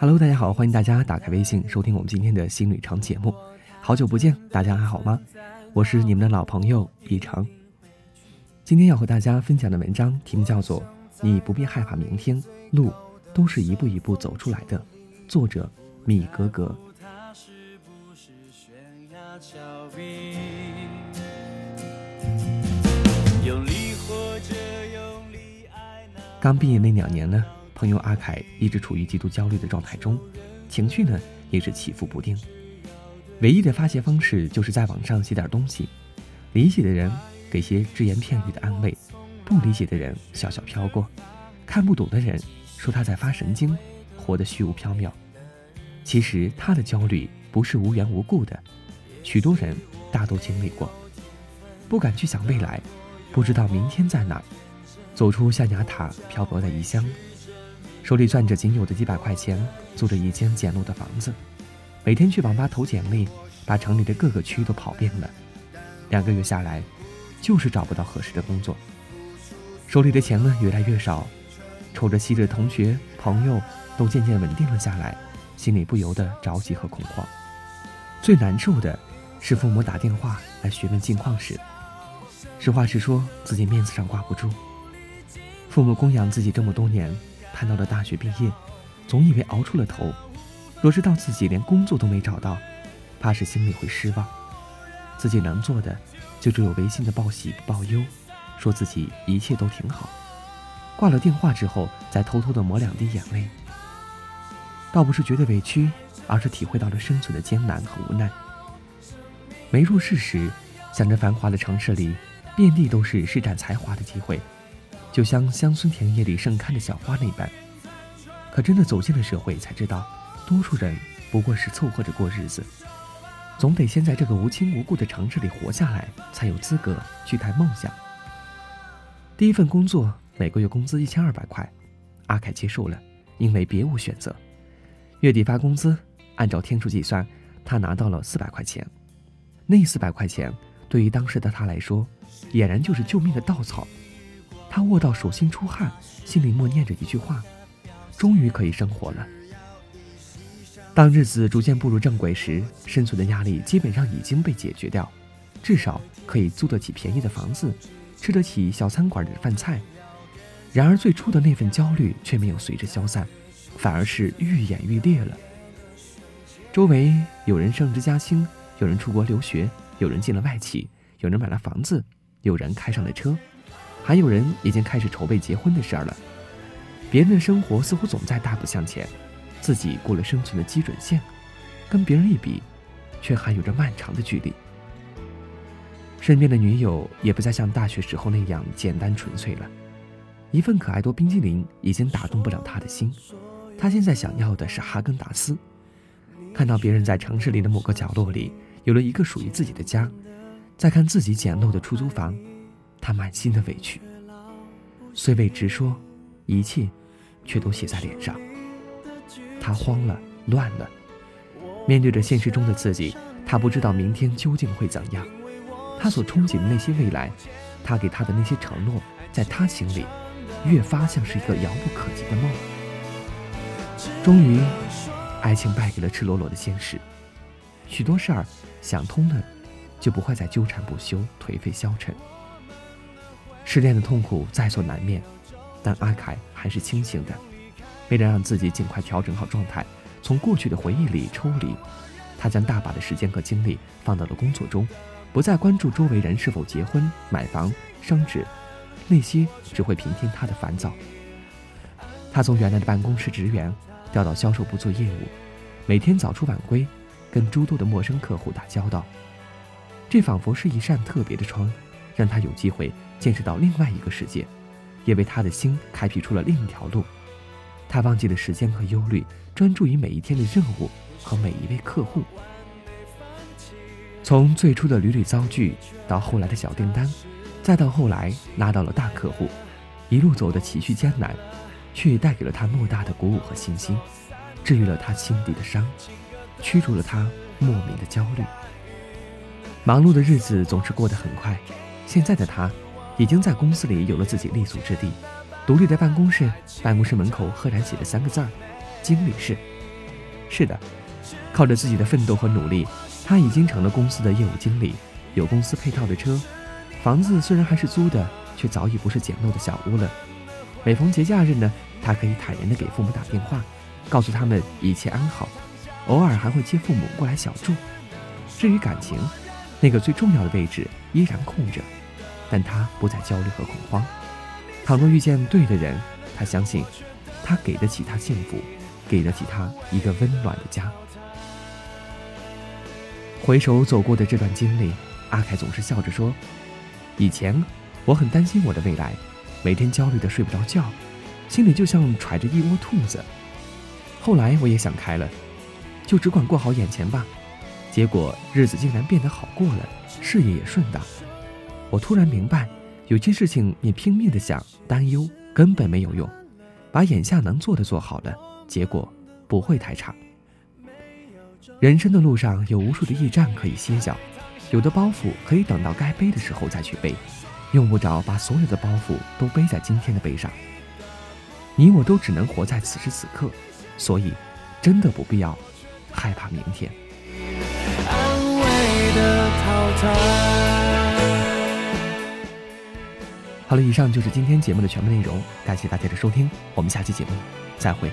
Hello，大家好，欢迎大家打开微信收听我们今天的新旅程节目。好久不见，大家还好吗？我是你们的老朋友一成。今天要和大家分享的文章题目叫做《你不必害怕明天，路都是一步一步走出来的》，作者米格格。刚毕业那两年呢？朋友阿凯一直处于极度焦虑的状态中，情绪呢也是起伏不定。唯一的发泄方式就是在网上写点东西，理解的人给些只言片语的安慰，不理解的人笑笑飘过，看不懂的人说他在发神经，活得虚无缥缈。其实他的焦虑不是无缘无故的，许多人大都经历过，不敢去想未来，不知道明天在哪，走出象牙塔，漂泊在异乡。手里攥着仅有的几百块钱，租着一间简陋的房子，每天去网吧投简历，把城里的各个区都跑遍了。两个月下来，就是找不到合适的工作。手里的钱呢越来越少，瞅着昔日同学朋友都渐渐稳定了下来，心里不由得着急和恐慌。最难受的是父母打电话来询问近况时，实话实说，自己面子上挂不住。父母供养自己这么多年。盼到了大学毕业，总以为熬出了头，若知道自己连工作都没找到，怕是心里会失望。自己能做的，就只有违心的报喜不报忧，说自己一切都挺好。挂了电话之后，再偷偷的抹两滴眼泪。倒不是觉得委屈，而是体会到了生存的艰难和无奈。没入世时，想着繁华的城市里，遍地都是施展才华的机会。就像乡村田野里盛开的小花那般，可真的走进了社会，才知道，多数人不过是凑合着过日子，总得先在这个无亲无故的城市里活下来，才有资格去谈梦想。第一份工作每个月工资一千二百块，阿凯接受了，因为别无选择。月底发工资，按照天数计算，他拿到了四百块钱。那四百块钱对于当时的他来说，俨然就是救命的稻草。他握到手心出汗，心里默念着一句话：“终于可以生活了。”当日子逐渐步入正轨时，生存的压力基本上已经被解决掉，至少可以租得起便宜的房子，吃得起小餐馆里的饭菜。然而最初的那份焦虑却没有随之消散，反而是愈演愈烈了。周围有人升职加薪，有人出国留学，有人进了外企，有人买了房子，有人开上了车。还有人已经开始筹备结婚的事儿了，别人的生活似乎总在大步向前，自己过了生存的基准线，跟别人一比，却还有着漫长的距离。身边的女友也不再像大学时候那样简单纯粹了，一份可爱多冰激凌已经打动不了他的心，他现在想要的是哈根达斯。看到别人在城市里的某个角落里有了一个属于自己的家，再看自己简陋的出租房。他满心的委屈，虽未直说，一切却都写在脸上。他慌了，乱了。面对着现实中的自己，他不知道明天究竟会怎样。他所憧憬的那些未来，他给他的那些承诺，在他心里，越发像是一个遥不可及的梦。终于，爱情败给了赤裸裸的现实。许多事儿想通了，就不会再纠缠不休、颓废消沉。失恋的痛苦在所难免，但阿凯还是清醒的。为了让自己尽快调整好状态，从过去的回忆里抽离，他将大把的时间和精力放到了工作中，不再关注周围人是否结婚、买房、升职，那些只会平添他的烦躁。他从原来的办公室职员调到销售部做业务，每天早出晚归，跟诸多的陌生客户打交道。这仿佛是一扇特别的窗，让他有机会。见识到另外一个世界，也为他的心开辟出了另一条路。他忘记了时间和忧虑，专注于每一天的任务和每一位客户。从最初的屡屡遭拒，到后来的小订单，再到后来拉到了大客户，一路走得崎岖艰难，却也带给了他莫大的鼓舞和信心，治愈了他心底的伤，驱逐了他莫名的焦虑。忙碌的日子总是过得很快，现在的他，已经在公司里有了自己立足之地，独立的办公室，办公室门口赫然写着三个字儿：经理室。是的，靠着自己的奋斗和努力，他已经成了公司的业务经理，有公司配套的车，房子虽然还是租的，却早已不是简陋的小屋了。每逢节假日呢，他可以坦然地给父母打电话，告诉他们一切安好，偶尔还会接父母过来小住。至于感情，那个最重要的位置依然空着，但他不再焦虑和恐慌。倘若遇见对的人，他相信，他给得起他幸福，给得起他一个温暖的家。回首走过的这段经历，阿凯总是笑着说：“以前我很担心我的未来，每天焦虑的睡不着觉，心里就像揣着一窝兔子。后来我也想开了，就只管过好眼前吧。”结果日子竟然变得好过了，事业也顺当。我突然明白，有些事情你拼命的想、担忧根本没有用，把眼下能做的做好了，结果不会太差。人生的路上有无数的驿站可以歇脚，有的包袱可以等到该背的时候再去背，用不着把所有的包袱都背在今天的背上。你我都只能活在此时此刻，所以真的不必要害怕明天。好了，以上就是今天节目的全部内容，感谢大家的收听，我们下期节目再会。